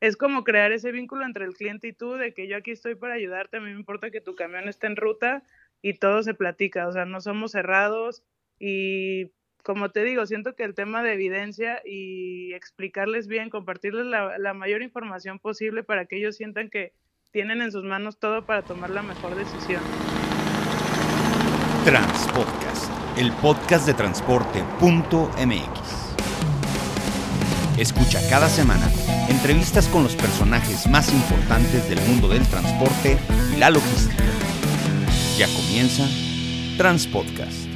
es como crear ese vínculo entre el cliente y tú, de que yo aquí estoy para ayudarte, a mí me importa que tu camión esté en ruta y todo se platica, o sea, no somos cerrados y como te digo, siento que el tema de evidencia y explicarles bien, compartirles la, mayor información posible para que ellos sientan que tienen en sus manos todo para tomar la mejor decisión. Transpodcast, el podcast de transporte.mx. Escucha cada semana entrevistas con los personajes más importantes del mundo del transporte y la logística. Ya comienza Transpodcast.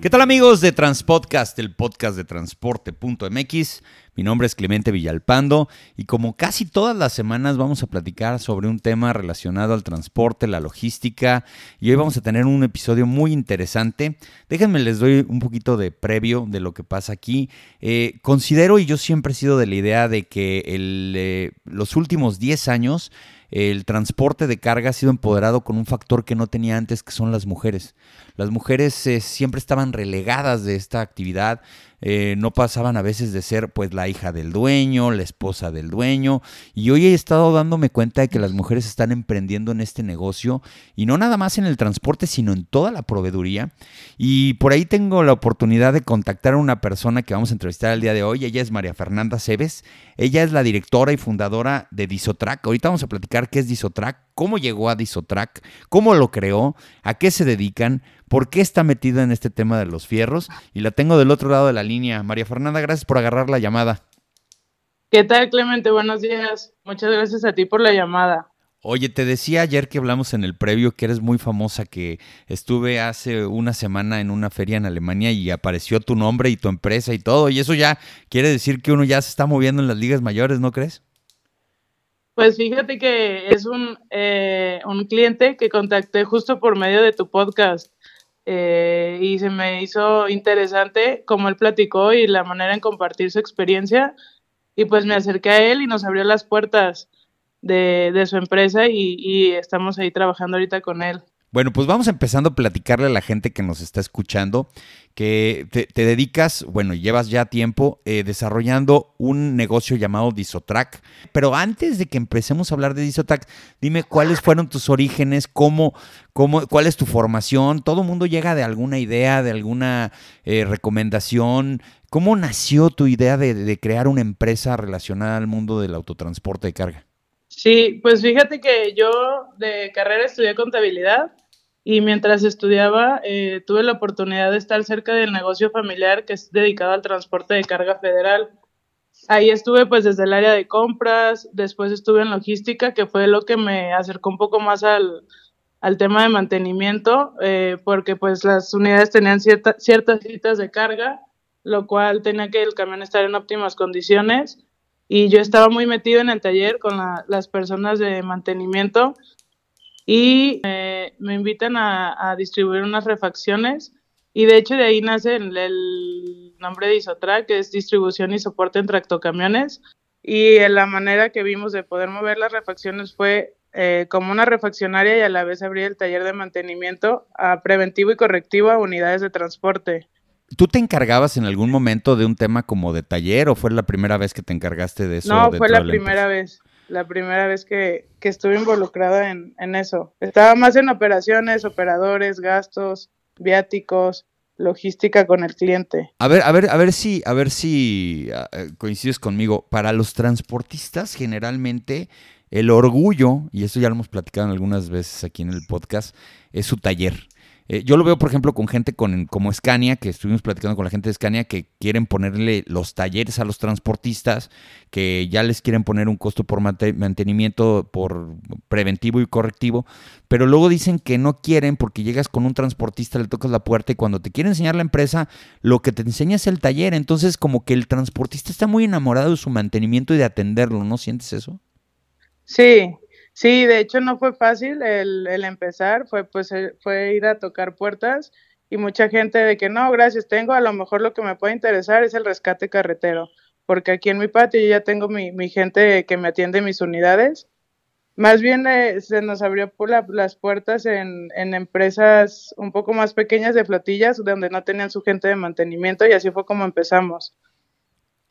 ¿Qué tal amigos de Transpodcast, el podcast de transporte.mx? Mi nombre es Clemente Villalpando y como casi todas las semanas vamos a platicar sobre un tema relacionado al transporte, la logística y hoy vamos a tener un episodio muy interesante. Déjenme les doy un poquito de previo de lo que pasa aquí. Eh, considero y yo siempre he sido de la idea de que eh, los últimos 10 años el transporte de carga ha sido empoderado con un factor que no tenía antes, que son las mujeres. Las mujeres eh, siempre estaban relegadas de esta actividad, eh, no pasaban a veces de ser pues la hija del dueño, la esposa del dueño, y hoy he estado dándome cuenta de que las mujeres están emprendiendo en este negocio, y no nada más en el transporte, sino en toda la proveeduría, y por ahí tengo la oportunidad de contactar a una persona que vamos a entrevistar el día de hoy, ella es María Fernanda Cebes, ella es la directora y fundadora de Disotrack, ahorita vamos a platicar qué es Disotrack, cómo llegó a Disotrack, cómo lo creó, a qué se dedican, por qué está metida en este tema de los fierros. Y la tengo del otro lado de la línea. María Fernanda, gracias por agarrar la llamada. ¿Qué tal, Clemente? Buenos días. Muchas gracias a ti por la llamada. Oye, te decía ayer que hablamos en el previo que eres muy famosa, que estuve hace una semana en una feria en Alemania y apareció tu nombre y tu empresa y todo, y eso ya quiere decir que uno ya se está moviendo en las ligas mayores, ¿no crees? Pues fíjate que es un, eh, un cliente que contacté justo por medio de tu podcast eh, y se me hizo interesante como él platicó y la manera en compartir su experiencia y pues me acerqué a él y nos abrió las puertas de, de su empresa y, y estamos ahí trabajando ahorita con él. Bueno, pues vamos empezando a platicarle a la gente que nos está escuchando que te, dedicas, bueno, llevas ya tiempo eh, desarrollando un negocio llamado Disotrack. Pero antes de que empecemos a hablar de Disotrack, dime cuáles fueron tus orígenes, cómo, cómo, cuál es tu formación. Todo el mundo llega de alguna idea, de alguna eh, recomendación. ¿Cómo nació tu idea de, de crear una empresa relacionada al mundo del autotransporte de carga? Sí, pues fíjate que yo de carrera estudié contabilidad y mientras estudiaba eh, tuve la oportunidad de estar cerca del negocio familiar que es dedicado al transporte de carga federal. Ahí estuve pues desde el área de compras, después estuve en logística, que fue lo que me acercó un poco más al, al tema de mantenimiento, eh, porque pues las unidades tenían cierta, ciertas citas de carga, lo cual tenía que el camión estar en óptimas condiciones. Y yo estaba muy metido en el taller con la, las personas de mantenimiento y me invitan a, distribuir unas refacciones y de hecho de ahí nace el, nombre de Isotrack, que es distribución y soporte en tractocamiones y la manera que vimos de poder mover las refacciones fue eh, como una refaccionaria y a la vez abrir el taller de mantenimiento a preventivo y correctivo a unidades de transporte. ¿Tú te encargabas en algún momento de un tema como de taller o fue la primera vez que te encargaste de eso? No, fue la primera vez la primera vez que, estuve involucrada en, eso. Estaba más en operaciones, operadores, gastos, viáticos, logística con el cliente. A ver, a ver, a ver si, a ver si ah, eh, coincides conmigo. Para los transportistas, generalmente, el orgullo, y eso ya lo hemos platicado algunas veces aquí en el podcast, es su taller. Eh, yo lo veo, por ejemplo, con gente con, como Scania, que estuvimos platicando con la gente de Scania, que quieren ponerle los talleres a los transportistas, que ya les quieren poner un costo por mantenimiento, por preventivo y correctivo, pero luego dicen que no quieren porque llegas con un transportista, le tocas la puerta y cuando te quiere enseñar la empresa, lo que te enseña es el taller. Entonces, como que el transportista está muy enamorado de su mantenimiento y de atenderlo, ¿no sientes eso? Sí, Sí, de hecho no fue fácil el, el empezar, fue pues eh, fue ir a tocar puertas y mucha gente de que no, gracias, tengo a lo mejor lo que me puede interesar es el rescate carretero, porque aquí en mi patio yo ya tengo mi, mi gente que me atiende mis unidades. Más bien eh, se nos abrió por las puertas en, en empresas un poco más pequeñas de flotillas donde no tenían su gente de mantenimiento y así fue como empezamos.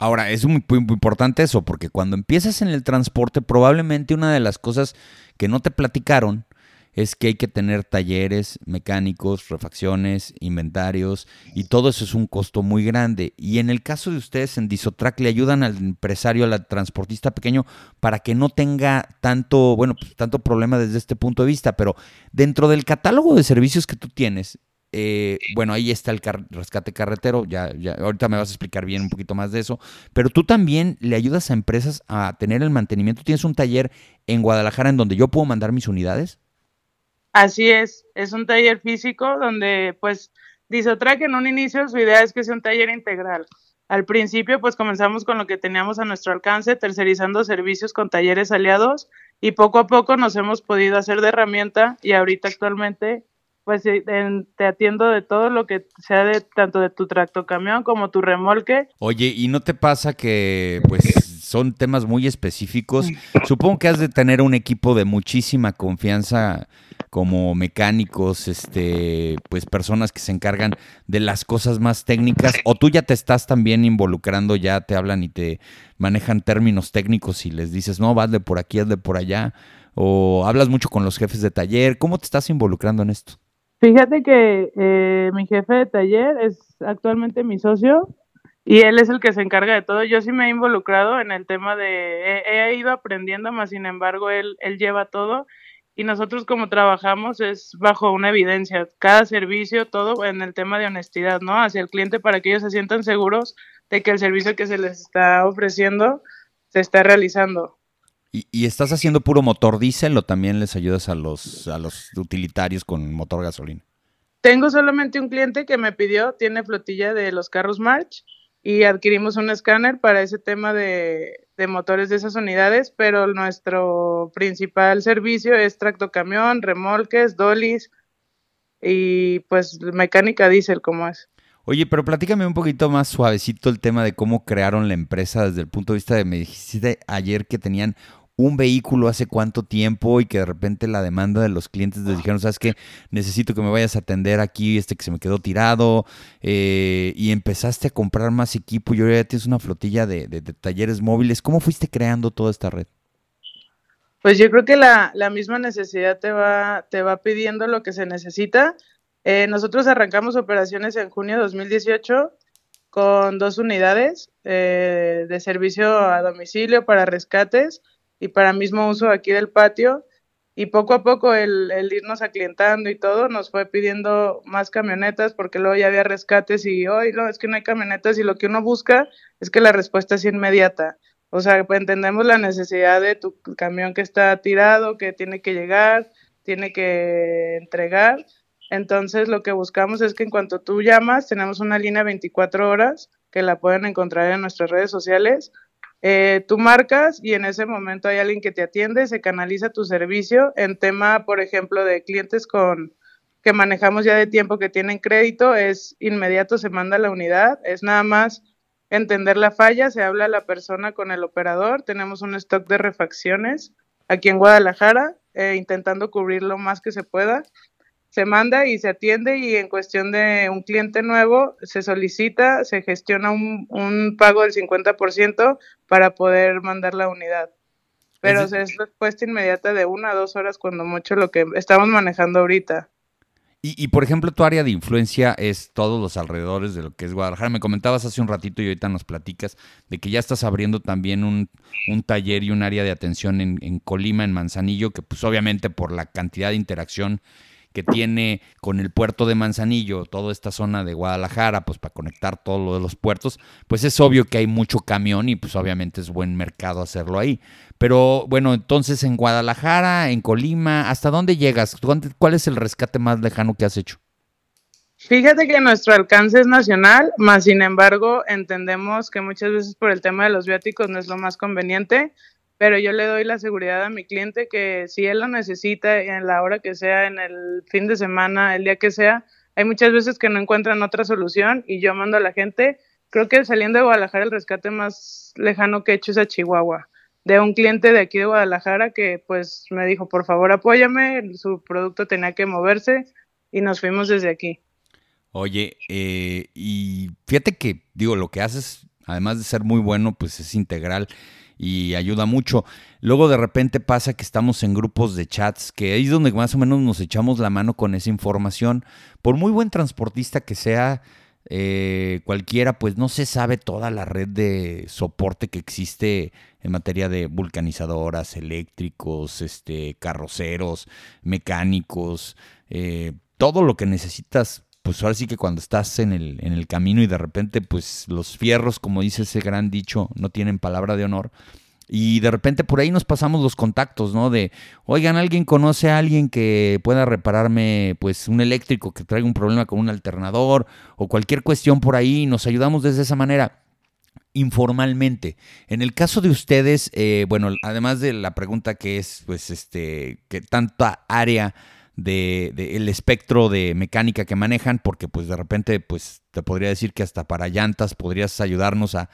Ahora, es muy, importante eso, porque cuando empiezas en el transporte, probablemente una de las cosas que no te platicaron es que hay que tener talleres mecánicos, refacciones, inventarios, y todo eso es un costo muy grande. Y en el caso de ustedes en Disotrack le ayudan al empresario, al transportista pequeño, para que no tenga tanto, bueno, pues, tanto problema desde este punto de vista. Pero dentro del catálogo de servicios que tú tienes, eh, bueno, ahí está el rescate carretero, ya, ya, ahorita me vas a explicar bien un poquito más de eso, pero tú también le ayudas a empresas a tener el mantenimiento. ¿Tienes un taller en Guadalajara en donde yo puedo mandar mis unidades? Así es, es un taller físico donde pues Disotrack en un inicio su idea es que sea un taller integral. Al principio pues comenzamos con lo que teníamos a nuestro alcance, tercerizando servicios con talleres aliados y poco a poco nos hemos podido hacer de herramienta y ahorita actualmente pues te atiendo de todo lo que sea de tanto de tu tractocamión como tu remolque. Oye, ¿y no te pasa que pues son temas muy específicos? Supongo que has de tener un equipo de muchísima confianza como mecánicos, este, pues personas que se encargan de las cosas más técnicas, o tú ya te estás también involucrando, ya te hablan y te manejan términos técnicos y les dices, no, vas de por aquí, haz de por allá, o hablas mucho con los jefes de taller, ¿cómo te estás involucrando en esto? Fíjate que eh, mi jefe de taller es actualmente mi socio y él es el que se encarga de todo. Yo sí me he involucrado en el tema de, he, ido aprendiendo, más sin embargo, él, él lleva todo y nosotros como trabajamos es bajo una evidencia, cada servicio, todo en el tema de honestidad, ¿no? Hacia el cliente para que ellos se sientan seguros de que el servicio que se les está ofreciendo se está realizando. ¿Y, estás haciendo puro motor diésel o también les ayudas a los, a los utilitarios con motor gasolina? Tengo solamente un cliente que me pidió, tiene flotilla de los carros March y adquirimos un escáner para ese tema de, motores de esas unidades, pero nuestro principal servicio es tractocamión, remolques, dolis y pues mecánica diésel como es. Oye, pero platícame un poquito más suavecito el tema de cómo crearon la empresa desde el punto de vista de, me dijiste ayer que tenían un vehículo hace cuánto tiempo y que de repente la demanda de los clientes les dijeron, sabes qué, necesito que me vayas a atender aquí, este que se me quedó tirado, eh, y empezaste a comprar más equipo y ahora ya tienes una flotilla de, talleres móviles. ¿Cómo fuiste creando toda esta red? Pues yo creo que la, misma necesidad te va, te va pidiendo lo que se necesita. Eh, nosotros arrancamos operaciones en junio de 2018 con dos unidades eh, de servicio a domicilio para rescates y para mismo uso aquí del patio. Y poco a poco el, irnos aclientando y todo nos fue pidiendo más camionetas porque luego ya había rescates y hoy no, es que no hay camionetas y lo que uno busca es que la respuesta sea inmediata. O sea, pues entendemos la necesidad de tu camión que está tirado, que tiene que llegar, tiene que entregar. Entonces lo que buscamos es que en cuanto tú llamas, tenemos una línea 24 horas que la pueden encontrar en nuestras redes sociales eh, tú marcas y en ese momento hay alguien que te atiende, se canaliza tu servicio en tema, por ejemplo, de clientes con que manejamos ya de tiempo que tienen crédito, es inmediato, se manda la unidad, es nada más entender la falla, se habla a la persona con el operador, tenemos un stock de refacciones aquí en Guadalajara, eh, intentando cubrir lo más que se pueda se manda y se atiende y en cuestión de un cliente nuevo se solicita, se gestiona un, un pago del 50% para poder mandar la unidad. Pero es, es respuesta inmediata de una a dos horas cuando mucho lo que estamos manejando ahorita. Y, y, por ejemplo, tu área de influencia es todos los alrededores de lo que es Guadalajara. Me comentabas hace un ratito y ahorita nos platicas de que ya estás abriendo también un, un taller y un área de atención en, en Colima, en Manzanillo, que pues obviamente por la cantidad de interacción que tiene con el puerto de Manzanillo, toda esta zona de Guadalajara, pues para conectar todo lo de los puertos, pues es obvio que hay mucho camión y pues obviamente es buen mercado hacerlo ahí. Pero bueno, entonces en Guadalajara, en Colima, ¿hasta dónde llegas? ¿Cuál es el rescate más lejano que has hecho? Fíjate que nuestro alcance es nacional, más sin embargo entendemos que muchas veces por el tema de los viáticos no es lo más conveniente pero yo le doy la seguridad a mi cliente que si él lo necesita en la hora que sea, en el fin de semana, el día que sea, hay muchas veces que no encuentran otra solución y yo mando a la gente, creo que saliendo de Guadalajara el rescate más lejano que he hecho es a Chihuahua, de un cliente de aquí de Guadalajara que pues me dijo, por favor apóyame, su producto tenía que moverse y nos fuimos desde aquí. Oye, eh, y fíjate que, digo, lo que haces además de ser muy bueno, pues es integral y ayuda mucho. Luego de repente pasa que estamos en grupos de chats, que ahí es donde más o menos nos echamos la mano con esa información. Por muy buen transportista que sea, eh, cualquiera, pues no se sabe toda la red de soporte que existe en materia de vulcanizadoras, eléctricos, este, carroceros, mecánicos, eh, todo lo que necesitas. Pues ahora sí que cuando estás en el, en el camino y de repente, pues los fierros, como dice ese gran dicho, no tienen palabra de honor y de repente por ahí nos pasamos los contactos, ¿no? De, oigan, alguien conoce a alguien que pueda repararme, pues, un eléctrico que traiga un problema con un alternador o cualquier cuestión por ahí, nos ayudamos desde esa manera informalmente. En el caso de ustedes, eh, bueno, además de la pregunta que es, pues, este, que tanta área de, el espectro de mecánica que manejan, porque pues de repente pues te podría decir que hasta para llantas podrías ayudarnos a,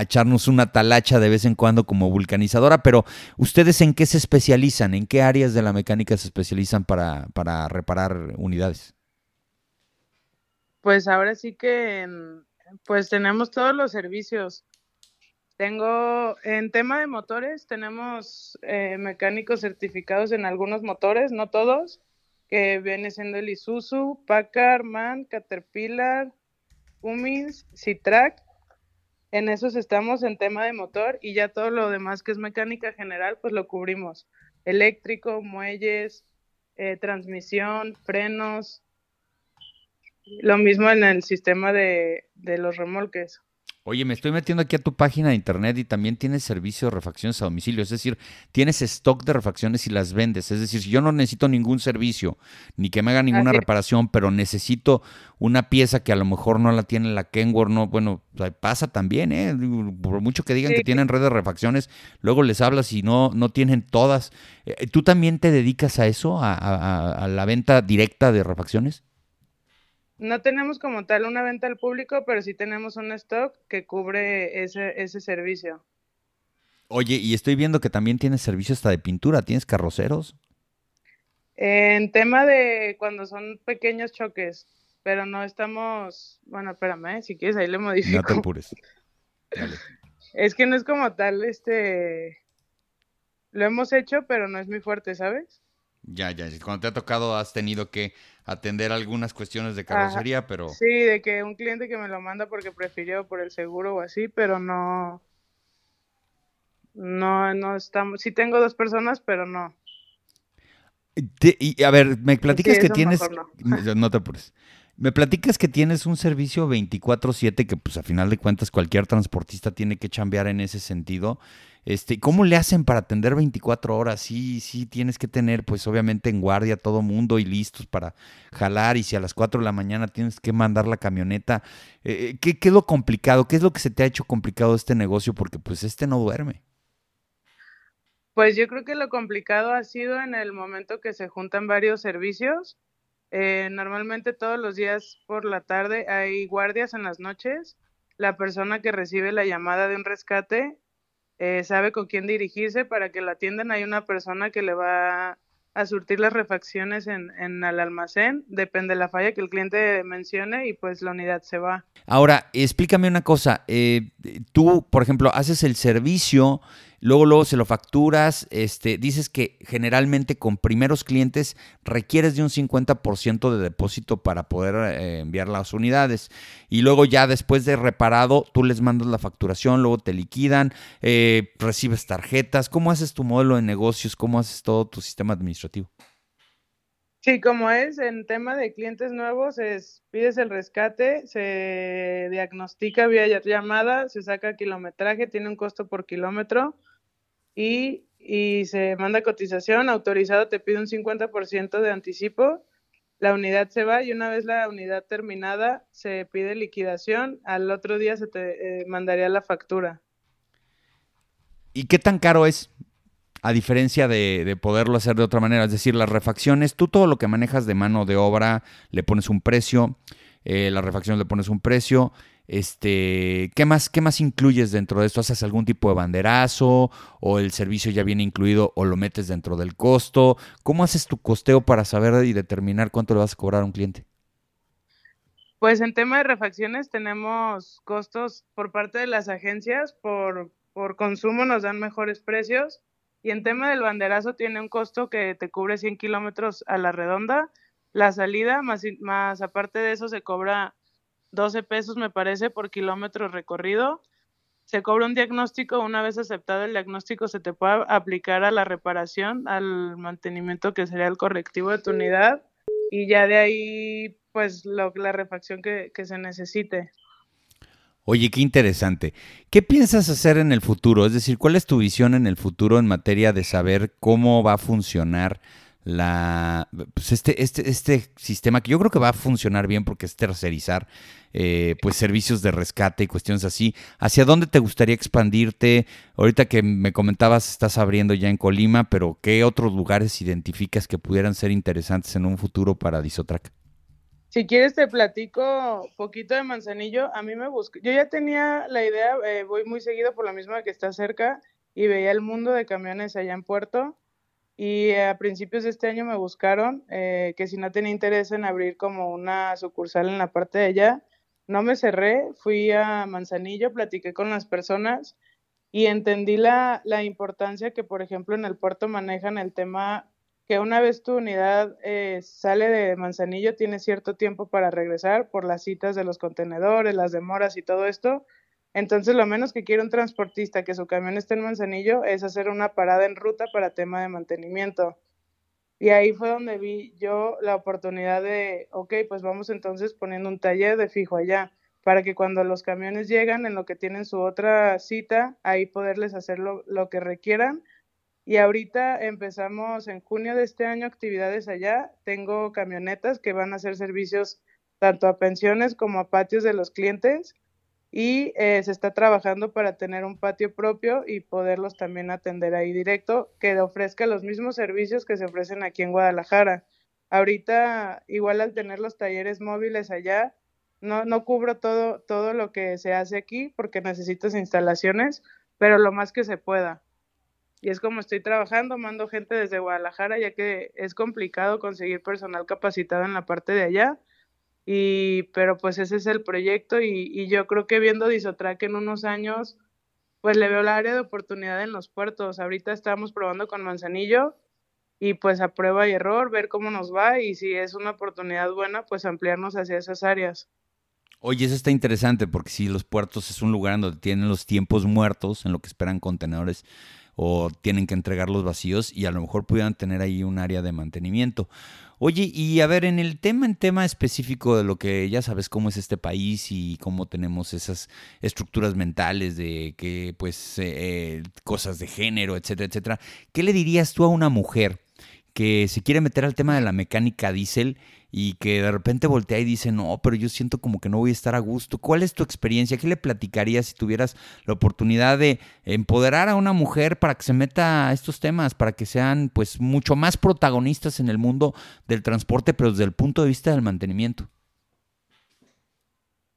echarnos una talacha de vez en cuando como vulcanizadora, pero ¿ustedes en qué se especializan? ¿En qué áreas de la mecánica se especializan para, para reparar unidades? Pues ahora sí que pues tenemos todos los servicios. Tengo, en tema de motores, tenemos eh, mecánicos certificados en algunos motores, no todos, que viene siendo el Isuzu, Packard, MAN, Caterpillar, Cummins, Citrac. En esos estamos en tema de motor y ya todo lo demás que es mecánica general, pues lo cubrimos. Eléctrico, muelles, eh, transmisión, frenos. Lo mismo en el sistema de, de los remolques. Oye, me estoy metiendo aquí a tu página de internet y también tienes servicio de refacciones a domicilio, es decir, tienes stock de refacciones y las vendes. Es decir, si yo no necesito ningún servicio ni que me haga ninguna reparación, pero necesito una pieza que a lo mejor no la tiene la Kenworth, no, bueno, pasa también, ¿eh? Por mucho que digan que tienen red de refacciones, luego les hablas y no, no tienen todas. Eh, ¿Tú también te dedicas a eso, a la venta directa de refacciones? No tenemos como tal una venta al público, pero sí tenemos un stock que cubre ese, ese servicio. Oye, y estoy viendo que también tienes servicio hasta de pintura. ¿Tienes carroceros? En tema de cuando son pequeños choques, pero no estamos. Bueno, espérame, si quieres ahí le modifico. No te apures. Es que no es como tal, este. Lo hemos hecho, pero no es muy fuerte, ¿sabes? Ya, ya. Cuando te ha tocado, has tenido que atender algunas cuestiones de carrocería, pero... Sí, de que un cliente que me lo manda porque prefirió por el seguro o así, pero no... No, no estamos... Sí tengo dos personas, pero no. y a ver, me platicas que tienes... No. no te apures. Me platicas que tienes un servicio 24/7 que pues a final de cuentas cualquier transportista tiene que chambear en ese sentido. Este, ¿Cómo le hacen para atender 24 horas? Sí, sí, tienes que tener pues obviamente en guardia todo mundo y listos para jalar y si a las 4 de la mañana tienes que mandar la camioneta. Eh, eh, ¿qué, ¿Qué es lo complicado? ¿Qué es lo que se te ha hecho complicado este negocio? Porque pues este no duerme. Pues yo creo que lo complicado ha sido en el momento que se juntan varios servicios eh, normalmente todos los días por la tarde hay guardias en las noches. La persona que recibe la llamada de un rescate eh, sabe con quién dirigirse para que la atiendan. Hay una persona que le va a surtir las refacciones en, en, el almacén, depende de la falla que el cliente mencione y pues la unidad se va. Ahora, explícame una cosa, eh, tú, por ejemplo, haces el servicio luego luego se lo facturas, este, dices que generalmente con primeros clientes requieres de un 50% de depósito para poder eh, enviar las unidades y luego ya después de reparado tú les mandas la facturación, luego te liquidan, eh, recibes tarjetas, ¿cómo haces tu modelo de negocios? ¿Cómo haces todo tu sistema administrativo? Sí, como es en tema de clientes nuevos, es pides el rescate, se diagnostica vía llamada, se saca kilometraje, tiene un costo por kilómetro y, y se manda cotización, autorizado te pide un 50% de anticipo, la unidad se va y una vez la unidad terminada se pide liquidación, al otro día se te eh, mandaría la factura. ¿Y qué tan caro es? A diferencia de, de, poderlo hacer de otra manera, es decir, las refacciones, tú todo lo que manejas de mano de obra le pones un precio, eh, las refacciones le pones un precio, este, ¿qué más, ¿Qué más incluyes dentro de esto? ¿Haces algún tipo de banderazo o el servicio ya viene incluido o lo metes dentro del costo? ¿Cómo haces tu costeo para saber y determinar cuánto le vas a cobrar a un cliente? Pues en tema de refacciones tenemos costos por parte de las agencias, por consumo nos dan mejores precios y en tema del banderazo tiene un costo que te cubre 100 kilómetros a la redonda. La salida, más, más aparte de eso, se cobra 12 pesos, me parece, por kilómetro recorrido. Se cobra un diagnóstico, una vez aceptado el diagnóstico, se te puede aplicar a la reparación, al mantenimiento que sería el correctivo de tu unidad y ya de ahí, pues, lo, la refacción que, que se necesite. Oye, qué interesante. ¿Qué piensas hacer en el futuro? Es decir, ¿cuál es tu visión en el futuro en materia de saber cómo va a funcionar la, pues este, este, este sistema que yo creo que va a funcionar bien porque es tercerizar eh, pues servicios de rescate y cuestiones así. ¿Hacia dónde te gustaría expandirte? Ahorita que me comentabas estás abriendo ya en Colima, pero ¿qué otros lugares identificas que pudieran ser interesantes en un futuro para Disotrack? Si quieres te platico poquito de Manzanillo. A mí me busca. Yo ya tenía la idea, eh, voy muy seguido por la misma que está cerca y veía el mundo de camiones allá en Puerto. Y a principios de este año me buscaron eh, que si no tenía interés en abrir como una sucursal en la parte de allá, no me cerré, fui a Manzanillo, platiqué con las personas y entendí la, la importancia que, por ejemplo, en el puerto manejan el tema que una vez tu unidad eh, sale de Manzanillo, tiene cierto tiempo para regresar por las citas de los contenedores, las demoras y todo esto. Entonces, lo menos que quiere un transportista que su camión esté en Manzanillo es hacer una parada en ruta para tema de mantenimiento. Y ahí fue donde vi yo la oportunidad de, ok, pues vamos entonces poniendo un taller de fijo allá, para que cuando los camiones llegan en lo que tienen su otra cita, ahí poderles hacer lo, lo que requieran y ahorita empezamos en junio de este año actividades allá. Tengo camionetas que van a hacer servicios tanto a pensiones como a patios de los clientes y eh, se está trabajando para tener un patio propio y poderlos también atender ahí directo, que ofrezca los mismos servicios que se ofrecen aquí en Guadalajara. Ahorita, igual al tener los talleres móviles allá, no, no cubro todo, todo lo que se hace aquí porque necesitas instalaciones, pero lo más que se pueda y es como estoy trabajando, mando gente desde Guadalajara, ya que es complicado conseguir personal capacitado en la parte de allá. Y, pero pues ese es el proyecto y, y yo creo que viendo Disotrack en unos años, pues le veo la área de oportunidad en los puertos. Ahorita estamos probando con Manzanillo y pues a prueba y error, ver cómo nos va y si es una oportunidad buena, pues ampliarnos hacia esas áreas. Oye, eso está interesante porque si los puertos es un lugar donde tienen los tiempos muertos en lo que esperan contenedores o tienen que entregar los vacíos y a lo mejor pudieran tener ahí un área de mantenimiento. Oye, y a ver, en el tema, en tema específico de lo que ya sabes cómo es este país y cómo tenemos esas estructuras mentales de que, pues, eh, eh, cosas de género, etcétera, etcétera, ¿qué le dirías tú a una mujer que se quiere meter al tema de la mecánica diésel y que de repente voltea y dice, no, pero yo siento como que no voy a estar a gusto. ¿Cuál es tu experiencia? ¿Qué le platicarías si tuvieras la oportunidad de empoderar a una mujer para que se meta a estos temas, para que sean pues mucho más protagonistas en el mundo del transporte, pero desde el punto de vista del mantenimiento?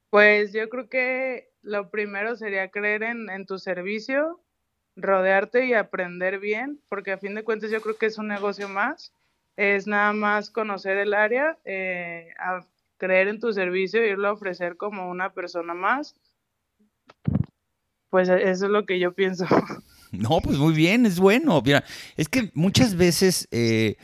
Pues yo creo que lo primero sería creer en, en tu servicio, rodearte y aprender bien, porque a fin de cuentas yo creo que es un negocio más es nada más conocer el área, eh, a creer en tu servicio, irlo a ofrecer como una persona más. Pues e, eso es lo que yo pienso. No, pues muy bien, es bueno. Mira, es que muchas veces eh,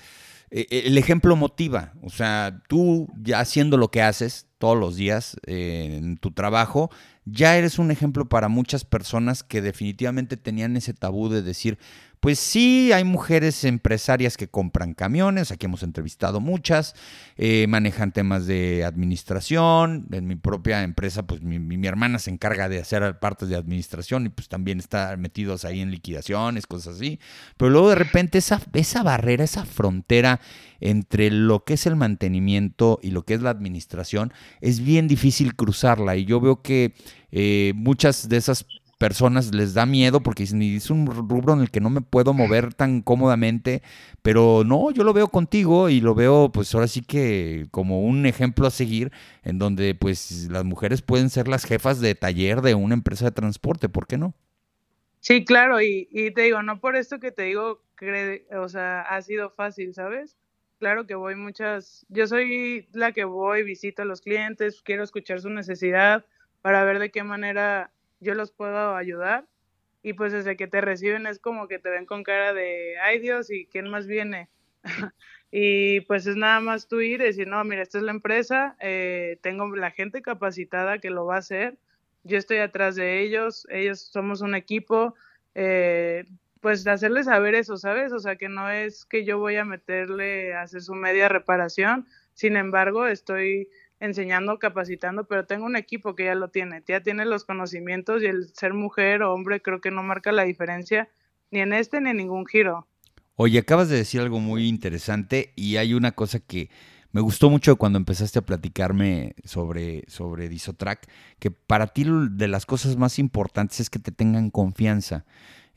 e, el ejemplo motiva. O sea, tú ya haciendo lo que haces todos los días eh, en tu trabajo, ya eres un ejemplo para muchas personas que definitivamente tenían ese tabú de decir, pues sí, hay mujeres empresarias que compran camiones, aquí hemos entrevistado muchas, eh, manejan temas de administración, en mi propia empresa, pues mi, hermana se encarga de hacer partes de administración y pues también está metidos ahí en liquidaciones, cosas así, pero luego de repente esa, esa barrera, esa frontera entre lo que es el mantenimiento y lo que es la administración, es bien difícil cruzarla y yo veo que eh, muchas de esas personas les da miedo porque es un rubro en el que no me puedo mover tan cómodamente, pero no, yo lo veo contigo y lo veo pues ahora sí que como un ejemplo a seguir en donde pues las mujeres pueden ser las jefas de taller de una empresa de transporte, ¿por qué no? Sí, claro, y, y te digo, no por esto que te digo, o sea, ha sido fácil, ¿sabes? Claro que voy muchas, yo soy la que voy, visito a los clientes, quiero escuchar su necesidad para ver de qué manera yo los puedo ayudar. Y pues desde que te reciben es como que te ven con cara de, ay Dios, ¿y quién más viene? y pues es nada más tú ir y decir, no, mira, esta es la empresa, eh, tengo la gente capacitada que lo va a hacer, yo estoy atrás de ellos, ellos somos un equipo, eh, pues hacerles saber eso, ¿sabes? O sea, que no es que yo voy a meterle a hacer su media reparación, sin embargo, estoy enseñando, capacitando, pero tengo un equipo que ya lo tiene, ya tiene los conocimientos y el ser mujer o hombre creo que no marca la diferencia ni en este ni en ningún giro. Oye, acabas de decir algo muy interesante y hay una cosa que me gustó mucho cuando empezaste a platicarme sobre, sobre Disotrack, que para ti de las cosas más importantes es que te tengan confianza.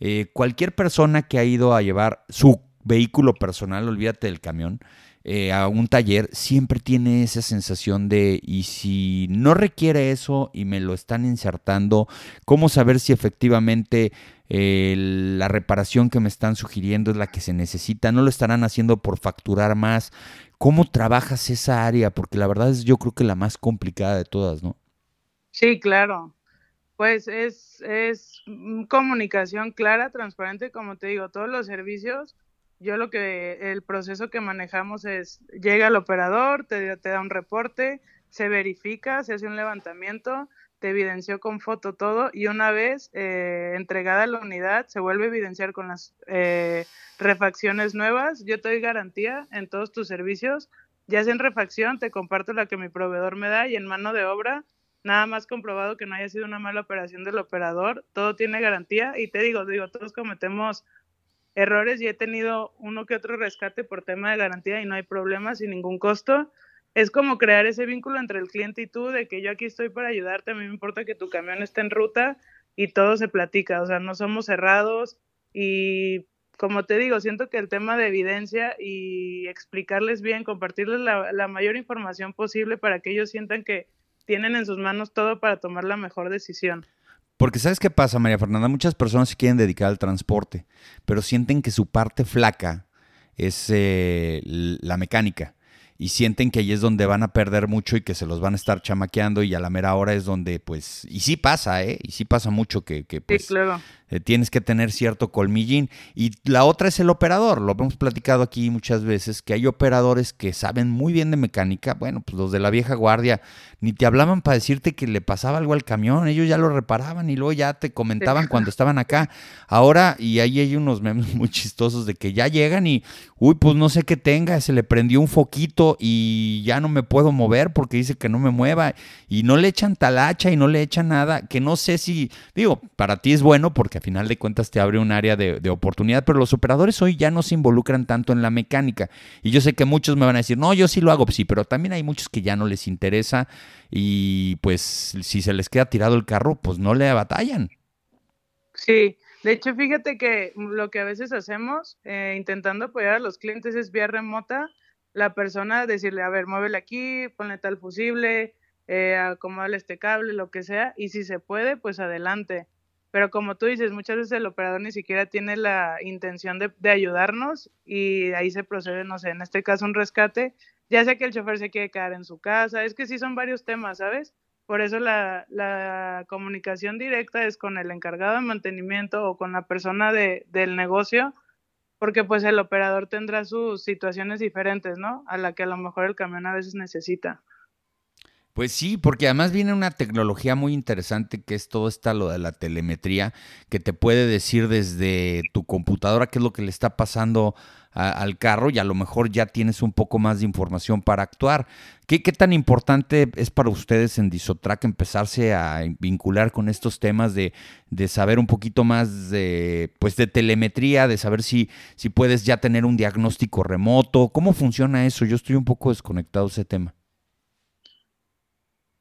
Eh, cualquier persona que ha ido a llevar su vehículo personal, olvídate del camión, eh, a un taller, siempre tiene esa sensación de, y si no requiere eso y me lo están insertando, ¿cómo saber si efectivamente eh, la reparación que me están sugiriendo es la que se necesita? ¿No lo estarán haciendo por facturar más? ¿Cómo trabajas esa área? Porque la verdad es yo creo que la más complicada de todas, ¿no? Sí, claro. Pues es, es comunicación clara, transparente, como te digo, todos los servicios yo lo que el proceso que manejamos es llega el operador, te, te, da un reporte, se verifica, se hace un levantamiento, te evidenció con foto todo y una vez eh, entregada la unidad se vuelve a evidenciar con las eh, refacciones nuevas. Yo te doy garantía en todos tus servicios, ya sea en refacción, te comparto la que mi proveedor me da y en mano de obra, nada más comprobado que no haya sido una mala operación del operador, todo tiene garantía y te digo, digo, todos cometemos errores y he tenido uno que otro rescate por tema de garantía y no hay problema sin ningún costo. Es como crear ese vínculo entre el cliente y tú de que yo aquí estoy para ayudarte, a mí me importa que tu camión esté en ruta y todo se platica, o sea, no somos cerrados y como te digo, siento que el tema de evidencia y explicarles bien, compartirles la, la mayor información posible para que ellos sientan que tienen en sus manos todo para tomar la mejor decisión. Porque ¿sabes qué pasa, María Fernanda? Muchas personas se quieren dedicar al transporte, pero sienten que su parte flaca es eh, la mecánica y sienten que ahí es donde van a perder mucho y que se los van a estar chamaqueando y a la mera hora es donde pues y sí pasa eh y sí pasa mucho que, que pues eh, tienes que tener cierto colmillín. Y la otra es el operador. Lo hemos platicado aquí muchas veces que hay operadores que saben muy bien de mecánica. Bueno pues los de la vieja guardia ni te hablaban para decirte que le pasaba algo al camión. Ellos ya lo reparaban y luego ya te comentaban cuando estaban acá. Ahora y ahí hay unos memes muy chistosos de que ya llegan y uy pues no sé qué tenga se le prendió un foquito y ya no me puedo mover porque dice que no me mueva y no le echan talacha y no le echan nada, que no sé si, digo, para ti es bueno porque a final de cuentas te abre un área de, oportunidad, pero los operadores hoy ya no se involucran tanto en la mecánica. Y yo sé que muchos me van a decir, no, yo sí lo hago, sí, pero también hay muchos que ya no les interesa y pues si se les queda tirado el carro, pues no le batallan. Sí, de hecho, fíjate que lo que a veces hacemos, eh, intentando apoyar a los clientes, es vía remota la persona decirle, a ver, muévele aquí, ponle tal fusible, eh, este cable, lo que sea, y si se puede, pues adelante. Pero como tú dices, muchas veces el operador ni siquiera tiene la intención de, de ayudarnos y ahí se procede, no sé, en este caso un rescate, ya sea que el chofer se quiere quedar en su casa, es que sí son varios temas, ¿sabes? Por eso la, la comunicación directa es con el encargado de mantenimiento o con la persona de, del negocio porque pues el operador tendrá sus situaciones diferentes, ¿no? A la que a lo mejor el camión a veces necesita. Pues sí, porque además viene una tecnología muy interesante que es todo esta lo de la telemetría, que te puede decir desde tu computadora qué es lo que le está pasando al carro y a lo mejor ya tienes un poco más de información para actuar. ¿Qué, ¿Qué, tan importante es para ustedes en Disotrack empezarse a vincular con estos temas de, de, saber un poquito más de, pues de telemetría, de saber si, si puedes ya tener un diagnóstico remoto? ¿Cómo funciona eso? Yo estoy un poco desconectado de ese tema.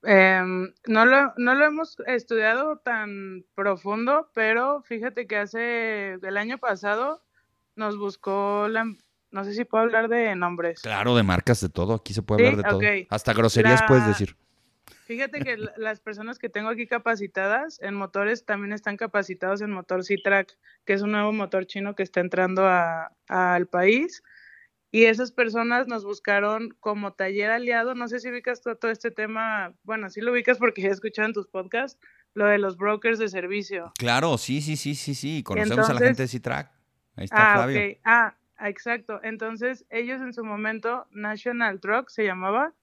Em, no, lo, no lo hemos estudiado tan profundo, pero fíjate que hace el año pasado nos buscó la, no sé si puedo hablar de nombres. Claro, de marcas, de todo. Aquí se puede hablar de todo. Hasta groserías puedes decir. Fíjate que las personas que tengo aquí capacitadas en motores también están capacitados en motor C-Track, que es un nuevo motor chino que está entrando al país. Y esas personas nos buscaron como taller aliado. No sé si ubicas todo, este tema, bueno, sí lo ubicas porque ya escuchado en tus podcasts, lo de los brokers de servicio. Claro, sí, sí, sí, sí, sí. Conocemos a la gente de Citrac. Ahí está ah, Flavio. Ah, exacto. Entonces, ellos en su momento, National Truck se llamaba,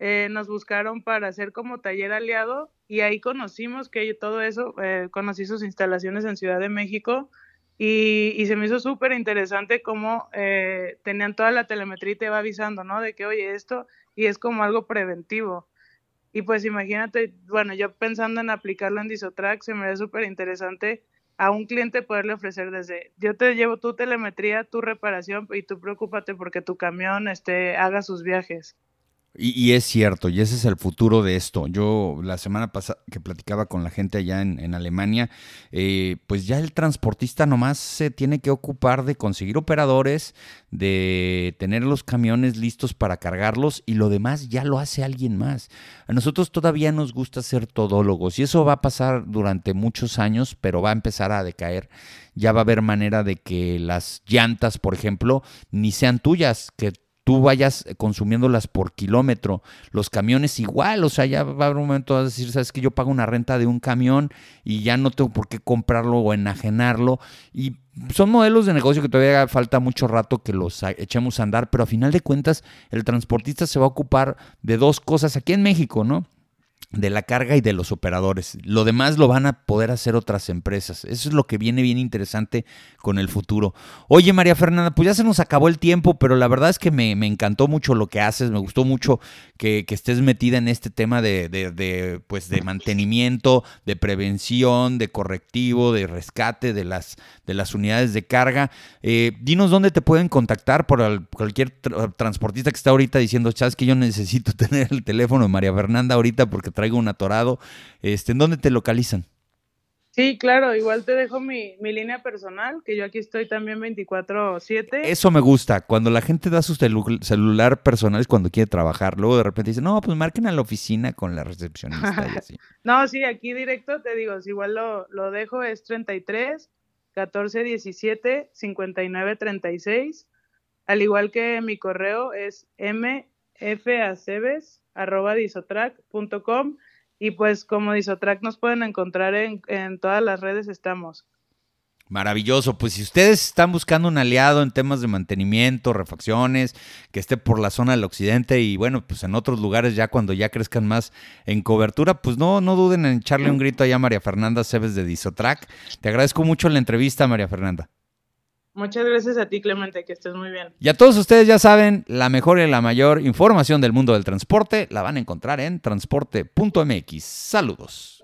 eh, nos buscaron para hacer como taller aliado y ahí conocimos que todo eso, eh, conocí sus instalaciones en Ciudad de México y, se me hizo súper interesante cómo eh, tenían toda la telemetría y te va avisando, ¿no? De que, oye, esto, y es como algo preventivo. Y pues imagínate, bueno, yo pensando en aplicarlo en Disotrack, se me ve súper interesante a un cliente poderle ofrecer desde, yo te llevo tu telemetría, tu reparación y tú preocúpate porque tu camión este, haga sus viajes. Y, es cierto, y ese es el futuro de esto. Yo la semana pasada que platicaba con la gente allá en, Alemania, eh, pues ya el transportista nomás se tiene que ocupar de conseguir operadores, de tener los camiones listos para cargarlos y lo demás ya lo hace alguien más. A nosotros todavía nos gusta ser todólogos y eso va a pasar durante muchos años, pero va a empezar a decaer. Ya va a haber manera de que las llantas, por ejemplo, ni sean tuyas, que tú vayas consumiéndolas por kilómetro. Los camiones igual, o sea, ya va a haber un momento de decir, sabes que yo pago una renta de un camión y ya no tengo por qué comprarlo o enajenarlo. Y son modelos de negocio que todavía falta mucho rato que los echemos a andar, pero a final de cuentas el transportista se va a ocupar de dos cosas aquí en México, ¿no? De la carga y de los operadores. Lo demás lo van a poder hacer otras empresas. Eso es lo que viene bien interesante con el futuro. Oye, María Fernanda, pues ya se nos acabó el tiempo, pero la verdad es que me, encantó mucho lo que haces, me gustó mucho que, estés metida en este tema de, pues de mantenimiento, de prevención, de correctivo, de rescate de las, de las unidades de carga. Eh, dinos dónde te pueden contactar por cualquier transportista que está ahorita diciendo, sabes que yo necesito tener el teléfono de María Fernanda ahorita porque traigo un atorado. Este, ¿En dónde te localizan? Sí, claro, igual te dejo mi, línea personal, que yo aquí estoy también 24/7. Eso me gusta, cuando la gente da su celular personal es cuando quiere trabajar, luego de repente dice, no, pues marquen a la oficina con la recepcionista y así. no, sí, aquí directo te digo, igual lo, lo dejo, es 33 14 17 59 36, al igual que mi correo es mfaceves arroba disotrack.com y pues como Disotrack nos pueden encontrar en, en todas las redes estamos. Maravilloso, pues si ustedes están buscando un aliado en temas de mantenimiento, refacciones, que esté por la zona del occidente y bueno, pues en otros lugares ya cuando ya crezcan más en cobertura, pues no, no duden en echarle un grito allá a María Fernanda Cebes de Disotrack. Te agradezco mucho la entrevista, María Fernanda. Muchas gracias a ti, Clemente, que estés muy bien. Y a todos ustedes ya saben, la mejor y la mayor información del mundo del transporte la van a encontrar en transporte.mx. Saludos.